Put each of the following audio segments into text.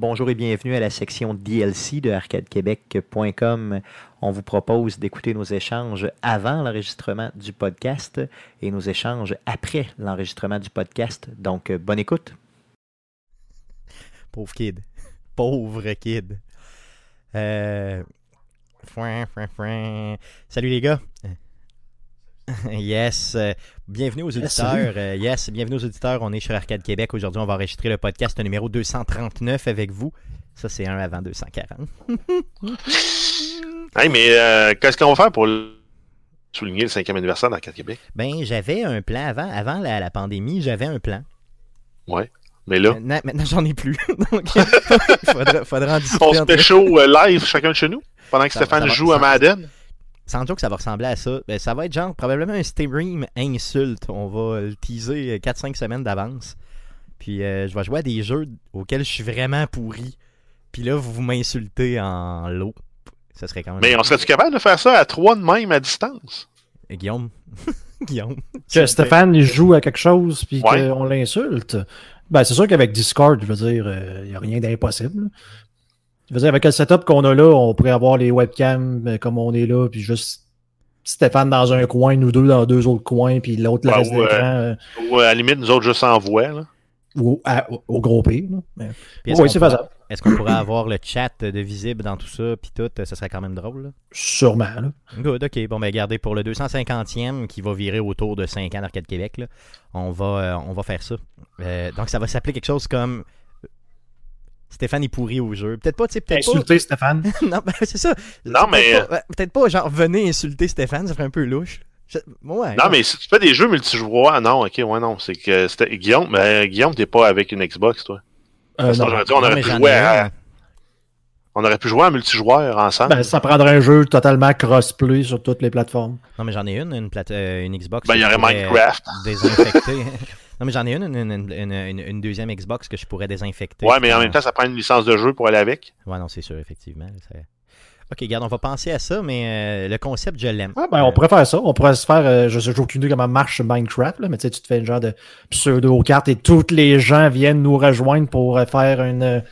Bonjour et bienvenue à la section DLC de arcadequebec.com. On vous propose d'écouter nos échanges avant l'enregistrement du podcast et nos échanges après l'enregistrement du podcast. Donc, euh, bonne écoute. Pauvre kid. Pauvre kid. Euh... Salut les gars. Yes. Euh, bienvenue aux auditeurs. Euh, yes, bienvenue aux auditeurs. On est sur Arcade Québec. Aujourd'hui, on va enregistrer le podcast numéro 239 avec vous. Ça, c'est un avant 240. hey, mais euh, qu'est-ce qu'on va faire pour souligner le cinquième anniversaire d'Arcade Québec? Ben, j'avais un plan avant. Avant la, la pandémie, j'avais un plan. Ouais. Mais là. Maintenant, maintenant j'en ai plus. Donc, il faudra, faudra en discuter. On se fait chaud live chacun de chez nous pendant que Ça- Stéphane ça va- joue ça- à Madden. Sans joke, ça va ressembler à ça. Ben, ça va être genre probablement un stream insulte. On va le teaser euh, 4-5 semaines d'avance. Puis euh, je vais jouer à des jeux auxquels je suis vraiment pourri. Puis là, vous m'insultez en lot. Ça serait quand même. Mais on serait-tu capable de faire ça à trois de même à distance? Euh, Guillaume. Guillaume. Que Stéphane il joue à quelque chose puis Ouais. qu'on l'insulte. Ben, c'est sûr qu'avec Discord, je veux dire, il n'y a rien d'impossible. Je veux dire, avec le setup qu'on a là, on pourrait avoir les webcams euh, comme on est là, puis juste Stéphane dans un coin, nous deux dans deux autres coins, puis l'autre le Ouais, reste de ouais. l'écran euh, Ou à la limite, nous autres, juste en voix. Là. ou à- au, gros pire. Mais- Oui, qu'on c'est pourra- faisable. Est-ce qu'on pourrait avoir le chat de visible dans tout ça? Puis tout, ça serait quand même drôle. là? Sûrement. Là. Good, ok. Bon, ben, regardez, pour le 250e, qui va virer autour de 5 ans d'Arcade Québec, là, on, va, euh, on va faire ça. Euh, donc, ça va s'appeler quelque chose comme. Stéphane est pourri au jeu. Peut-être pas, tu sais, peut-être pas. Insulter Stéphane. non, ben, c'est ça. Non, Peut-être mais- pas- Peut-être pas, genre, venez insulter Stéphane, ça ferait un peu louche. Je- Ouais. Non, mais si tu fais des jeux multijoueurs, non, ok, ouais, non. C'est que Guillaume, ben, Guillaume, t'es pas avec une Xbox, toi. Euh, non. dit, on aurait mais pu jouer à- un. On aurait pu jouer en multijoueur ensemble. Ben, ça prendrait un jeu totalement crossplay sur toutes les plateformes. Non, mais j'en ai une, une, plate- euh, une Xbox. Ben, il y aurait Minecraft. euh, Désinfecter. non, mais j'en ai une une, une, une, une- une deuxième Xbox que je pourrais désinfecter. ouais, mais en même temps, ça prend une licence de jeu pour aller avec. Ouais, non, c'est sûr, effectivement. ça- Ok, regarde, on va penser à ça, mais euh, le concept, je l'aime. Ah, ben, on pourrait faire ça. On pourrait se faire, euh, je sais j'ai aucune idée comment marche Minecraft, là, mais tu sais, tu te fais une genre de pseudo-carte et tous les gens viennent nous rejoindre pour euh, faire une.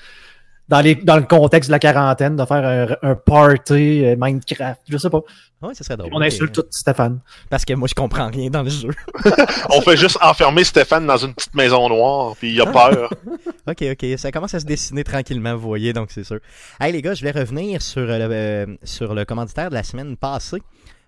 Dans, les, dans le contexte de la quarantaine, de faire un, un party euh, Minecraft. Je sais pas. Ouais, ça serait drôle. On insulte tout Stéphane. Parce que moi, je comprends rien dans le jeu. On fait juste enfermer Stéphane dans une petite maison noire, puis il a peur. ok, ok, ça commence à se dessiner tranquillement, vous voyez, donc c'est sûr. Hey les gars, je vais revenir sur le, euh, sur le commanditaire de la semaine passée,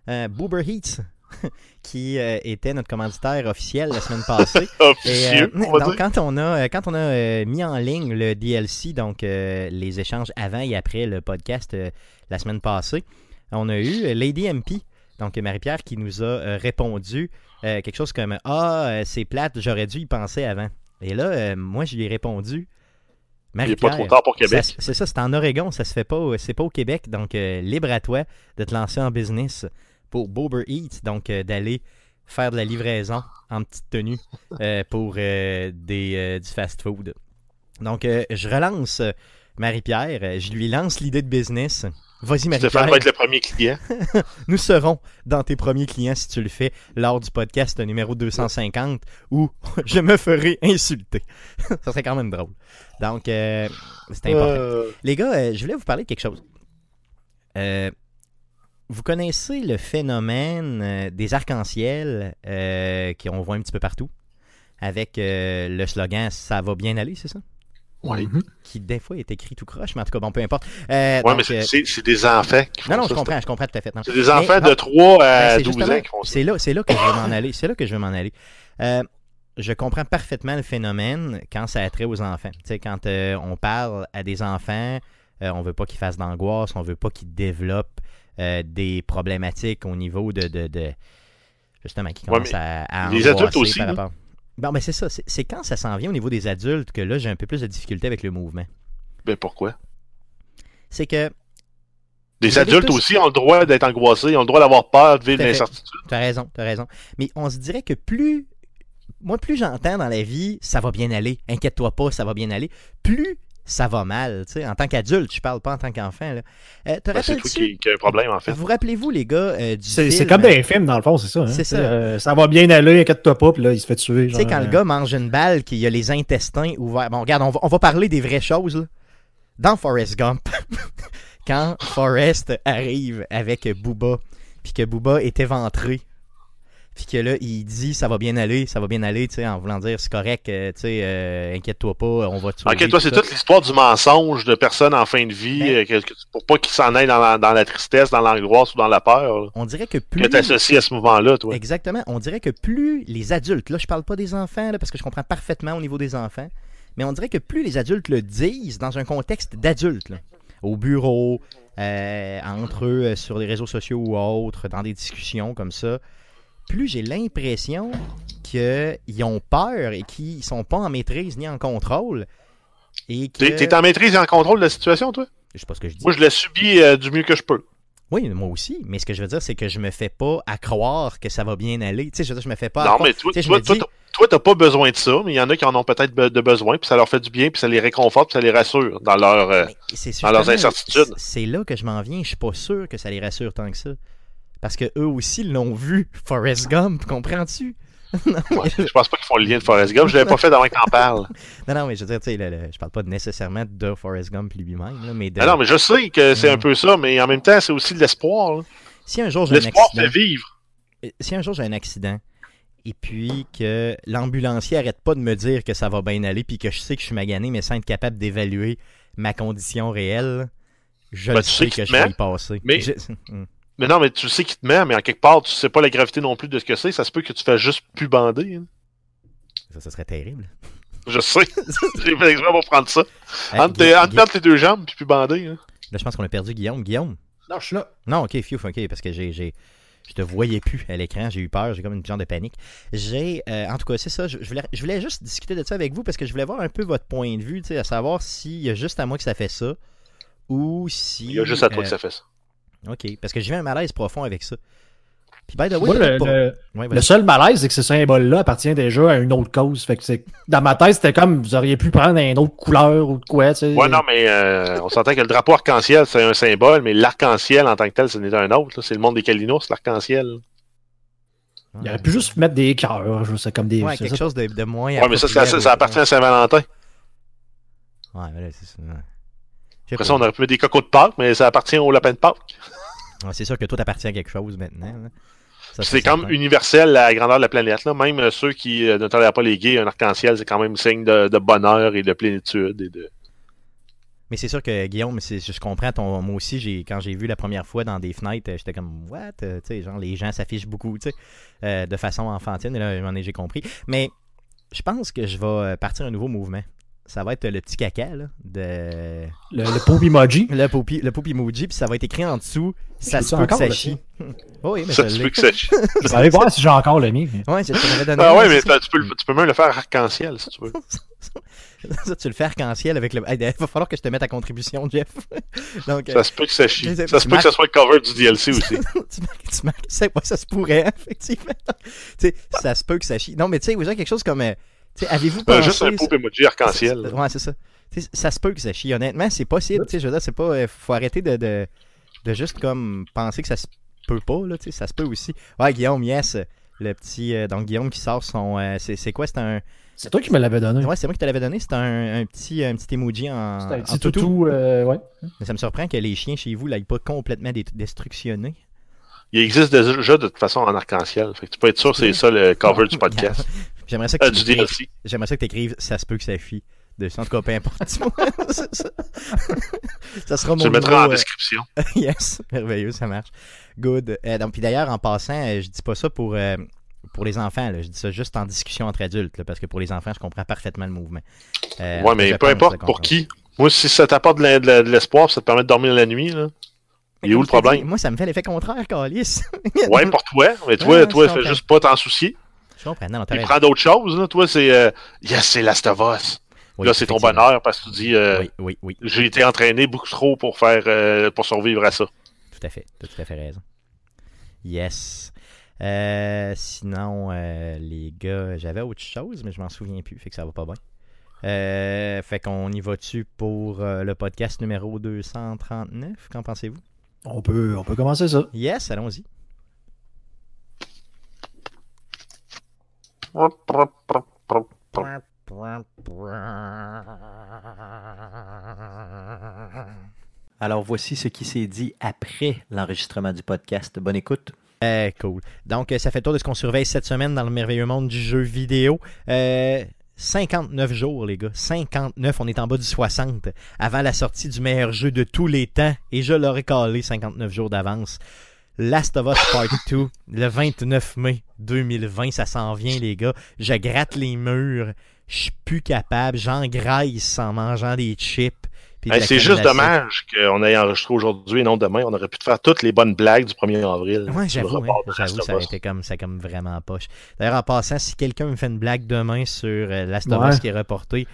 euh, Boober Heats, qui euh, était notre commanditaire officiel la semaine passée. Et, euh, donc, quand on a, euh, quand on a euh, mis en ligne le DLC, donc les échanges avant et après le podcast la semaine passée, on a eu Lady MP, donc Marie-Pierre, qui nous a répondu quelque chose comme Ah, c'est plate, j'aurais dû y penser avant. Et là, moi, je lui ai répondu Il n'est pas trop tard pour Québec. C'est ça, c'est en Oregon, ça se fait pas, c'est pas au Québec, donc libre à toi de te lancer en business pour Bober Eats, donc euh, d'aller faire de la livraison en petite tenue euh, pour euh, des, du fast-food. Donc, je relance Marie-Pierre, je lui lance l'idée de business. Vas-y, Stéphane Marie-Pierre, va être le premier client. nous serons dans tes premiers clients si tu le fais lors du podcast numéro 250 où je me ferai insulter. ça serait quand même drôle. Donc, c'est important. Les gars, je voulais vous parler de quelque chose. Euh, vous connaissez le phénomène euh, des arcs-en-ciel euh, qu'on voit un petit peu partout? Avec euh, le slogan Ça va bien aller, c'est ça? Ouais. Mhm. Qui des fois est écrit tout croche, mais en tout cas, bon, peu importe. Euh, donc, mais c'est- des enfants qui font non, non, ça, je comprends, je comprends tout à fait. C'est des enfants Mais- de 3 à Ben, c'est 12 justement- ans qui font ça. C'est là, c'est là que je veux m'en aller. C'est là que je veux m'en aller. Euh, je comprends parfaitement le phénomène quand ça a trait aux enfants. Tu sais, quand euh, on parle à des enfants, euh, on veut pas qu'ils fassent d'angoisse, on veut pas qu'ils développent euh, des problématiques au niveau de, de, de- justement qui Ouais, commencent à, à les adultes aussi, par rapport. Bon, ben c'est ça. C'est quand ça s'en vient au niveau des adultes que là, j'ai un peu plus de difficulté avec le mouvement. Ben pourquoi? C'est que Les adultes tous- aussi ont le droit d'être angoissés, ont le droit d'avoir peur, de vivre l'incertitude. Tu as raison, tu as raison. Mais on se dirait que plus. Moi, plus j'entends dans la vie, ça va bien aller, inquiète-toi pas, ça va bien aller, plus ça va mal. tu sais. En tant qu'adulte, je parle pas en tant qu'enfant. là. Euh, te Ben, c'est toi qui, qui a un problème, en fait. Vous rappelez-vous, les gars, euh, du C'est film, c'est comme dans les films, dans le fond, c'est ça. hein. C'est ça. Euh, ça va bien aller, inquiète-toi pas, puis là, il se fait tuer. Tu sais, quand le euh, gars mange une balle, qu'il a les intestins ouverts. Bon, regarde, on va, on va parler des vraies choses. là. dans Forrest Gump, quand Forrest arrive avec Booba, puis que Booba est éventré, puis que là, il dit ça va bien aller, ça va bien aller, tu sais, en voulant dire c'est correct, euh, tu sais, euh, inquiète-toi pas, on va te sauver. Ok, toi, c'est toute l'histoire du mensonge de personnes en fin de vie, Ben- euh, que- pour pas qu'ils s'en aillent dans la, dans la tristesse, dans l'angoisse ou dans la peur, là, On dirait que plus. que t'associes à ce mouvement-là, toi. Exactement. On dirait que plus les adultes, là je parle pas des enfants, là, parce que je comprends parfaitement au niveau des enfants, mais on dirait que plus les adultes le disent dans un contexte d'adultes, là, au bureau, euh, entre eux sur les réseaux sociaux ou autres, dans des discussions comme ça, plus j'ai l'impression qu'ils ont peur et qu'ils sont pas en maîtrise ni en contrôle. Et que... T'es t'es en maîtrise et en contrôle de la situation, toi? Je sais pas ce que je dis. Moi, je l'ai subi euh, du mieux que je peux. Oui, moi aussi. Mais ce que je veux dire, c'est que je me fais pas à croire que ça va bien aller. Tu sais, je veux dire, je me fais pas à non, croire- mais toi, tu toi, toi, dis- toi, t'as pas besoin de ça, mais il y en a qui en ont peut-être de besoin, puis ça leur fait du bien, puis ça les réconforte, puis ça les rassure dans leur... euh, dans leurs incertitudes. C'est là que je m'en viens. Je suis pas sûr que ça les rassure tant que ça. Parce que eux aussi l'ont vu, Forrest Gump, comprends-tu? non, mais, ouais, je pense pas qu'ils font le lien de Forrest Gump. Je l'avais pas fait avant que t'en parles. non, non, mais je veux dire, tu sais, je parle pas nécessairement de Forrest Gump lui-même, mais de... Ah non, mais je sais que c'est un peu ça, mais en même temps, c'est aussi de l'espoir. si un jour j'ai un L'espoir accident, fait vivre. euh, si un jour j'ai un accident, et puis que l'ambulancier arrête pas de me dire que ça va bien aller, puis que je sais que je suis magané, mais sans être capable d'évaluer ma condition réelle, je Ben, le sais que je vais y passer. mais- Je- Hum. Mais non, mais tu sais qu'il te met, mais en quelque part, tu sais pas la gravité non plus de ce que c'est. Ça se peut que tu fasses juste plus bander. hein. Ça, ça serait terrible. Je sais. J'ai fait exprès pour prendre ça. Hey, Entre, tes- entre perdre tes deux jambes puis plus bander. hein. Là, je pense qu'on a perdu Guillaume. Guillaume? Non, je suis là. Non, ok, Fiouf, ok, parce que j'ai, j'ai, je te voyais plus à l'écran, j'ai eu peur, j'ai comme une genre de panique. J'ai, euh, en tout cas, c'est ça, je, je voulais, je voulais juste discuter de ça avec vous parce que je voulais voir un peu votre point de vue, tu sais, à savoir s'il y a juste à moi que ça fait ça ou si. Il y a juste à toi euh, que ça fait ça. Ok, parce que j'ai eu un malaise profond avec ça. Puis, by the way, Moi, le, le- Ouais, le vas-y. seul malaise, c'est que ce symbole-là appartient déjà à une autre cause. Fait que dans ma tête, c'était comme vous auriez pu prendre une autre couleur ou de quoi. Tu sais. Ouais, non, mais euh, on s'entend que le drapeau arc-en-ciel, c'est un symbole, mais l'arc-en-ciel en tant que tel, ce n'est un autre. C'est le monde des Kalinours, l'arc-en-ciel. Il aurait pu juste mettre des cœurs, je sais, comme des. Ouais, c'est quelque ça. chose de, de moins. Ouais, mais ça, ça, ça, appartient à Saint-Valentin. Ouais, mais là, c'est ça. Après ça, on aurait pu mettre des cocos de Pâques, mais ça appartient au lapin de Pâques. Ouais, c'est sûr que toi, t'appartiens à quelque chose maintenant. là. Ça, C'est comme certain. universel à la grandeur de la planète. Là. Même euh, ceux qui euh, ne tolèrent pas les gays, un arc-en-ciel, c'est quand même signe de, de bonheur et de plénitude. Et de... Mais c'est sûr que Guillaume, c'est- je comprends ton. Moi aussi, j'ai quand j'ai vu la première fois dans des fenêtres, euh, j'étais comme What? Genre les gens s'affichent beaucoup, euh, de façon enfantine. Et là, j'ai compris. Mais je pense que je vais partir un nouveau mouvement. Ça va être le petit caca là, de Le, le pauvre emoji. le poupie, le poupie emoji, puis ça va être écrit en dessous. Ça se ça peut que ça chie. Oh oui, mais Ça je se peut que ça chie. Vous allez voir si j'ai encore le mien. Ouais, qu'on avait donné. Ah ouais, c'est mais tu peux, tu peux même le faire arc-en-ciel si tu veux. Ça, tu le fais arc-en-ciel avec le. Il va falloir que je te mette à contribution, Jeff. Donc, euh, Ça se peut que ça chie. Tu- Ça se peut que ça soit le cover du DLC aussi. tu marques, tu marques, ça se pourrait, effectivement. tu sais, ça se peut que ça chie. Non, mais tu sais, vous avez quelque chose comme. Avez-vous pensé. juste un pauvre emoji arc-en-ciel. Ouais, c'est ça. Ça se peut que ça chie. Honnêtement, c'est possible. Tu sais, je veux dire, c'est pas. euh, faut arrêter de, de, de juste comme penser que ça se peut pas, là. Tu sais, ça se peut aussi. Ouais, Guillaume, yes. Le petit. euh, donc, Guillaume qui sort son. euh, c'est c'est quoi? C'est un. C'est toi qui me l'avais donné. Ouais, c'est moi qui te l'avais donné. C'est un, un petit, un petit emoji en. C'est un en petit toutou. euh, ouais. Mais ça me surprend que les chiens chez vous l'aillent pas complètement dé- destructionnés. Il existe déjà de toute façon en arc-en-ciel. Fait que tu peux être sûr que c'est ça le cover du podcast. J'aimerais ça que Euh, tu. J'aimerais ça que tu écrives ça se peut que ça fuit. Dessus, en tout cas, peu importe. C'est ça. ça sera mon Tu le mettras en euh, description. yes, merveilleux, ça marche. Good. Euh, donc, puis d'ailleurs, en passant, euh, je dis pas ça pour, euh, pour les enfants, là. je dis ça juste en discussion entre adultes, là, parce que pour les enfants, je comprends parfaitement le mouvement. Euh, Ouais, mais je peu pense importe pour qui. Moi, si ça t'apporte de de de l'espoir, ça te permet de dormir la nuit, là. Il est où le je dit, problème? Moi, ça me fait l'effet contraire, Calis. Ouais, pour toi. Mais toi, Ouais, toi, je fais juste pas t'en soucier. Je comprends. Non, non, t'as Il prend d'autres choses, là. Toi, c'est euh, Yes, c'est Last of Us. Oui, là, c'est ton bonheur parce que tu dis euh, Oui, oui, oui, J'ai été entraîné beaucoup trop pour faire euh, pour survivre à ça. tout à fait. T'as tout à fait raison. Yes. Euh, sinon, euh, les gars, j'avais autre chose, mais je m'en souviens plus, fait que ça va pas bien. Euh, fait qu'on y va-tu pour euh, le podcast numéro 239? Qu'en pensez-vous? On peut, on peut commencer ça. Yes, allons-y. Alors voici ce qui s'est dit après l'enregistrement du podcast. Bonne écoute. Euh, cool. Donc, euh, ça fait tour de ce qu'on surveille cette semaine dans le merveilleux monde du jeu vidéo. Euh, 59 jours, les gars. 59, on est en bas du 60. Avant la sortie du meilleur jeu de tous les temps. Et je l'aurais calé 59 jours d'avance. Last of Us Part 2, le 29 mai 2020, ça s'en vient, les gars. Je gratte les murs. Je suis plus capable. J'engraisse en mangeant des chips. Hey, c'est juste dommage qu'on ait enregistré aujourd'hui et non demain. On aurait pu te faire toutes les bonnes blagues du 1er avril. J'avoue, report hein, de j'avoue, ça aurait Us. été comme, ça comme vraiment poche. D'ailleurs, en passant, si quelqu'un me fait une blague demain sur euh, Last of Ouais. Us qui est reporté,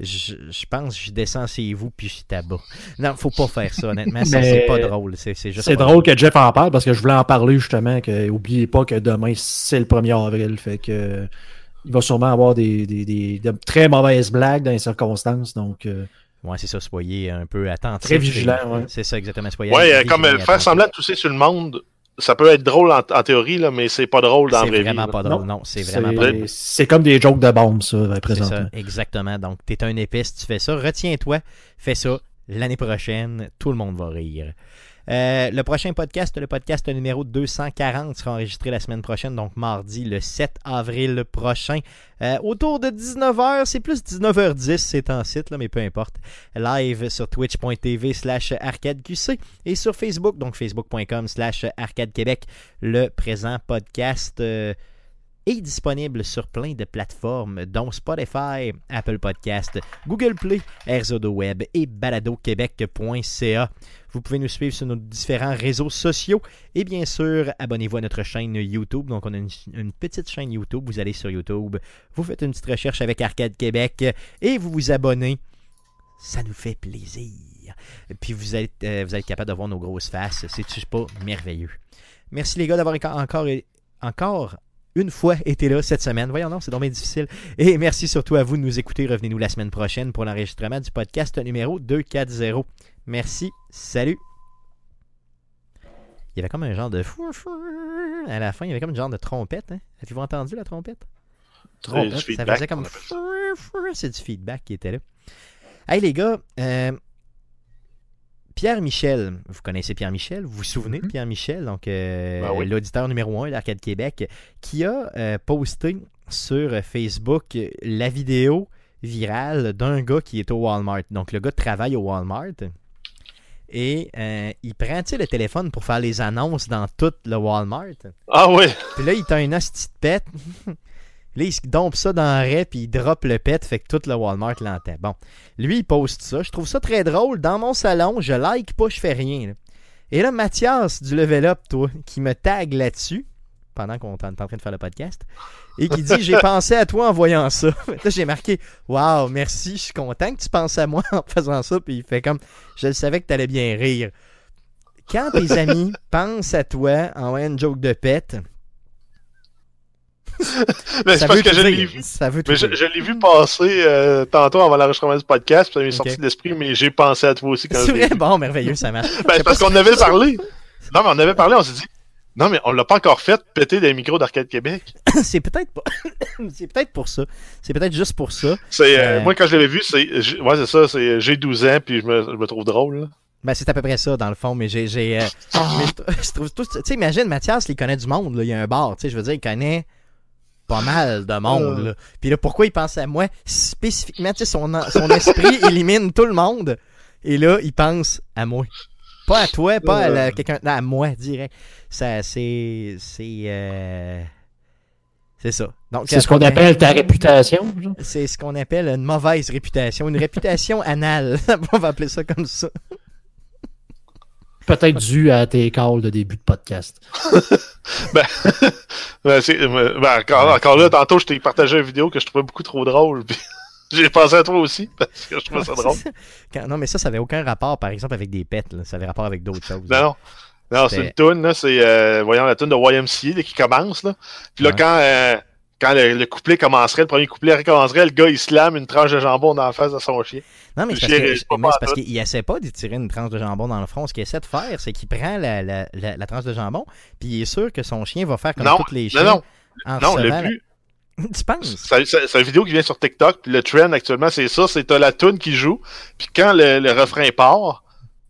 je, je pense que je descends chez vous puis je tabac. Non, faut pas faire ça, honnêtement. ça, C'est pas drôle. C'est c'est juste C'est pas drôle que Jeff en parle parce que je voulais en parler justement. Que, oubliez pas que demain, c'est le 1er avril. Fait que il va sûrement avoir des, des- des- de très mauvaises blagues dans les circonstances. Donc, euh, Ouais, c'est ça, soyez un peu attentifs. Très vigilant, ouais. C'est ça, exactement. Soyez Ouais, euh, comme euh, faire semblant de tousser sur le monde, ça peut être drôle en, en théorie, là, mais c'est pas drôle dans la C'est vraie vie. vraiment là. pas drôle. Non, c'est c'est vraiment pas drôle. c'est comme des jokes de bombe, ça, euh, C'est présentement. ça, exactement. Donc, t'es un si tu fais ça. Retiens-toi, fais ça. L'année prochaine, tout le monde va rire. Euh, le prochain podcast, le podcast numéro 240, sera enregistré la semaine prochaine, donc mardi le 7 avril prochain. Euh, autour de 19h, c'est plus 19h10, c'est en site, là, mais peu importe. Live sur twitch.tv slash arcadeqc et sur Facebook, donc facebook.com slash arcadequebec. Le présent podcast euh, est disponible sur plein de plateformes, dont Spotify, Apple Podcast, Google Play, Erzodo Web et baladoquebec.ca. Vous pouvez nous suivre sur nos différents réseaux sociaux et bien sûr, abonnez-vous à notre chaîne YouTube. Donc, on a une, petite chaîne YouTube. Vous allez sur YouTube, vous faites une petite recherche avec Arcade Québec et vous vous abonnez. Ça nous fait plaisir. Puis vous êtes, euh, vous capable de voir nos grosses faces. C'est-tu pas merveilleux? Merci les gars d'avoir encore, encore une fois été là cette semaine. Voyons, non, c'est dommage difficile. Et merci surtout à vous de nous écouter. Revenez-nous la semaine prochaine pour l'enregistrement du podcast numéro 240. Merci. Salut. Il y avait comme un genre de fou à la fin. Il y avait comme un genre de trompette. Hein? Avez-vous entendu la trompette? Trompette. Ça faisait comme. C'est du feedback qui était là. Hey les gars, euh, Pierre Michel, vous connaissez Pierre Michel, vous vous souvenez de Pierre Michel, donc euh, Ben oui. l'auditeur numéro 1 d'Arcade Québec, qui a euh, posté sur Facebook la vidéo virale d'un gars qui est au Walmart. Donc le gars travaille au Walmart et euh, il prend le téléphone pour faire les annonces dans tout le Walmart. Ah ouais! Puis là, il t'a une hostie de pet. Là, il dompe ça dans le raie, puis il drop le pet, fait que tout le Walmart l'entend. Bon, lui, il poste ça. Je trouve ça très drôle. Dans mon salon, je like pas, je fais rien. là. Et là, Mathias du Level Up, toi, qui me tag là-dessus, pendant qu'on est en train de faire le podcast, et qui dit J'ai pensé à toi en voyant ça. Là, j'ai marqué Waouh, merci, je suis content que tu penses à moi en faisant ça. Puis il fait comme Je le savais que t'allais bien rire. Quand tes amis pensent à toi en voyant une joke de pet, Mais ça c'est parce veut que je l'ai dire. vu. Ça veut tout Mais je, l'ai vu passer euh, tantôt avant l'enregistrement du podcast, puis ça m'est sorti de l'esprit, mais j'ai pensé à toi aussi quand C'est vrai, bon, merveilleux, ça marche. Ben, c'est parce qu'on avait parlé. Non, mais on avait parlé, on s'est dit. Non, mais on l'a pas encore fait péter des micros d'Arcade Québec. c'est peut-être pas. c'est peut-être pour ça. C'est peut-être juste pour ça. C'est, euh, Euh. Moi, quand je l'avais vu, c'est. j'ai- Ouais, c'est ça, c'est j'ai 12 ans, puis je me, je me trouve drôle. là. Ben, c'est à peu près ça, dans le fond, mais j'ai. j'ai, euh, mais je, je trouve tout. Tu sais, imagine, Mathias, il connaît du monde, là. Il y a un bar, tu sais, je veux dire, il connaît pas mal de monde, là. Puis là, pourquoi il pense à moi? Spécifiquement, tu sais, son, son esprit élimine tout le monde. Et là, il pense à moi. Pas à toi, pas à quelqu'un. non, à moi, direct. Ça, c'est. C'est. euh, C'est ça. Donc, C'est ce qu'on euh, appelle ta réputation. C'est ce qu'on appelle une mauvaise réputation, une réputation anale. On va appeler ça comme ça. Peut-être dû à tes calls de début de podcast. Ben, ben, c'est- euh, ben, encore, encore là, tantôt, je t'ai partagé une vidéo que je trouvais beaucoup trop drôle. Puis j'ai pensé à toi aussi, parce que je trouvais ça drôle. Quand- non, mais ça, ça avait aucun rapport, par exemple, avec des pets. là. Ça avait rapport avec d'autres choses. Non, non. Non, c'est une toune, là. C'est, euh, voyons, la toune de YMCA là, qui commence, là. Puis là, Ouais. quand, euh, quand le, le couplet commencerait, le premier couplet recommencerait, le gars, il slame une tranche de jambon dans la face de son chien. Non, mais c'est parce qu'il essaie pas de tirer une tranche de jambon dans le front. Ce qu'il essaie de faire, c'est qu'il prend la, la, la, la tranche de jambon, puis il est sûr que son chien va faire comme Non, tous les chiens. Non, non, non, le but, Tu penses? c'est une vidéo qui vient sur TikTok, puis le trend actuellement, c'est ça, c'est t'as la toune qui joue, puis quand le, le refrain part,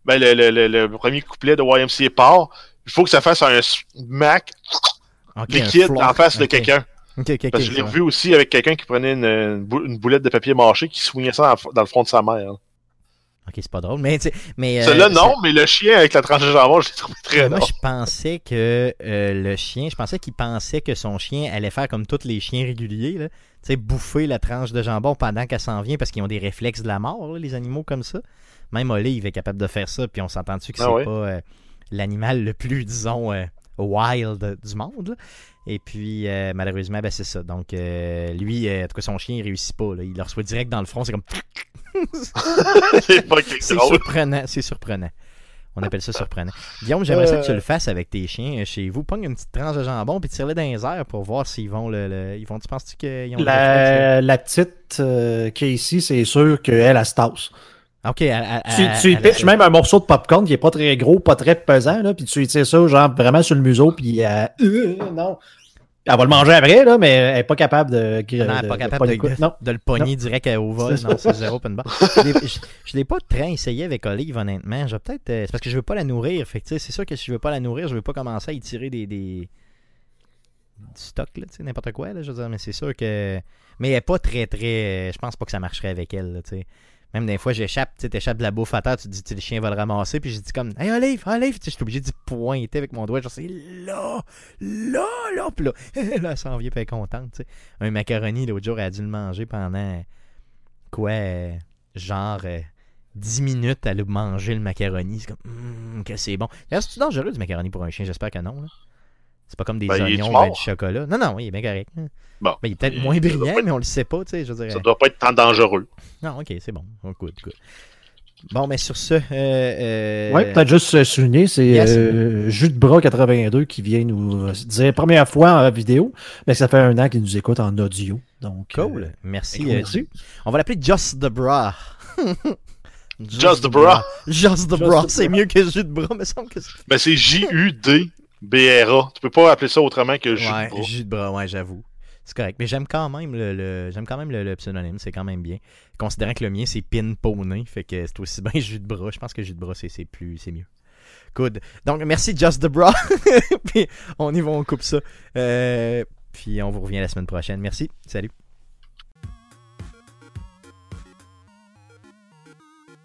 ben, le, premier couplet de YMCA part, il faut que ça fasse un smack liquide en face de quelqu'un. Parce que je l'ai ouais. vu aussi avec quelqu'un qui prenait une, une bou- une boulette de papier mâché qui swingait ça dans, le front de sa mère. Ok, c'est pas drôle. Mais, mais euh, Celui-là, non, mais le chien avec la tranche de jambon, je l'ai trouvé très Moi, drôle. je pensais que euh, le chien, je pensais qu'il pensait que son chien allait faire comme tous les chiens réguliers, là. Tu sais, bouffer la tranche de jambon pendant qu'elle s'en vient parce qu'ils ont des réflexes de la mort, là, les animaux comme ça. Même Olive est capable de faire ça, puis on s'entend dessus que Ah c'est pas euh, l'animal le plus, disons, wild du monde. là. Et puis, euh, malheureusement, ben, c'est ça. Donc, euh, lui, euh, en tout cas, son chien, il réussit pas. là. Il le reçoit direct dans le front. C'est comme. c'est surprenant, c'est surprenant. On appelle ça surprenant. Guillaume, j'aimerais ça que tu le fasses avec tes chiens chez vous. Pogne une petite tranche de jambon puis tire-le dans les airs pour voir s'ils vont le. le- ils vont, tu penses-tu qu'ils ont La, la petite euh, Casey, c'est sûr qu'elle, elle se tasse. Là? Ok, Tu, tu y pitches même un morceau de popcorn qui est pas très gros, pas très pesant, là, puis tu lui tires ça, genre, vraiment sur le museau, puis euh, euh, non. Elle va le manger après, là, mais elle est pas capable de. Non, elle de- n'est de pas capable de. Non. de le pogner direct au vol. Non, c'est zéro open bar. Je je l'ai pas très essayé avec Olive, honnêtement. Je peut-être. euh, c'est parce que je veux pas la nourrir. Fait c'est sûr que si je veux pas la nourrir, je veux pas commencer à y tirer des. des... du stock, là, tu sais, n'importe quoi, là, je veux dire. Mais c'est sûr que. Mais elle est pas très, très. Je pense pas que ça marcherait avec elle, là, tu sais. Même des fois, j'échappe, tu t'échappes de la bouffe à terre, tu te dis, le chien va le ramasser, puis je dis comme, hey Olive, Olive, je suis obligé d'y pointer avec mon doigt, genre, c'est là, là, là, puis là, là, elle s'en vient, est contente, tu sais. Un macaroni, l'autre jour, elle a dû le manger pendant, quoi, euh, genre, euh, 10 minutes, elle a mangé le macaroni, c'est comme, hum, que c'est bon. D'ailleurs, c'est-tu dangereux du macaroni pour un chien? J'espère que non, là. C'est pas comme des Ben, oignons, ben, du chocolat. Non, non, il est bien correct. Bon. Ben, il est peut-être moins brillant, mais on le sait pas, tu sais, je veux dire. Ça doit pas être tant dangereux. Non, ok, c'est bon. Oh, good, good. Bon, mais sur ce, euh, euh, Ouais, peut-être juste souligner, c'est Yes. euh, Jus de bras 82 qui vient nous euh, dire première fois en vidéo, mais ça fait un an qu'il nous écoute en audio. Donc, cool. euh, Merci. cool, euh, merci. on va l'appeler Just the Bra. Just the Bra. Just the Just Bra. C'est Bra. mieux que jus de bras, me semble que c'est. Ben, c'est J-U-D-B-R-A. Tu peux pas appeler ça autrement que jus de bras. jus de bras, ouais, j'avoue. C'est correct. Mais j'aime quand même le, le- j'aime quand même le, pseudonyme, c'est quand même bien. Considérant que le mien c'est pin poney, fait que c'est aussi bien jus de bras. Je pense que jus de bras c'est c'est plus c'est mieux. Good. Donc merci Just the Bra. puis on y va, on coupe ça. Euh, puis on vous revient la semaine prochaine. Merci. Salut.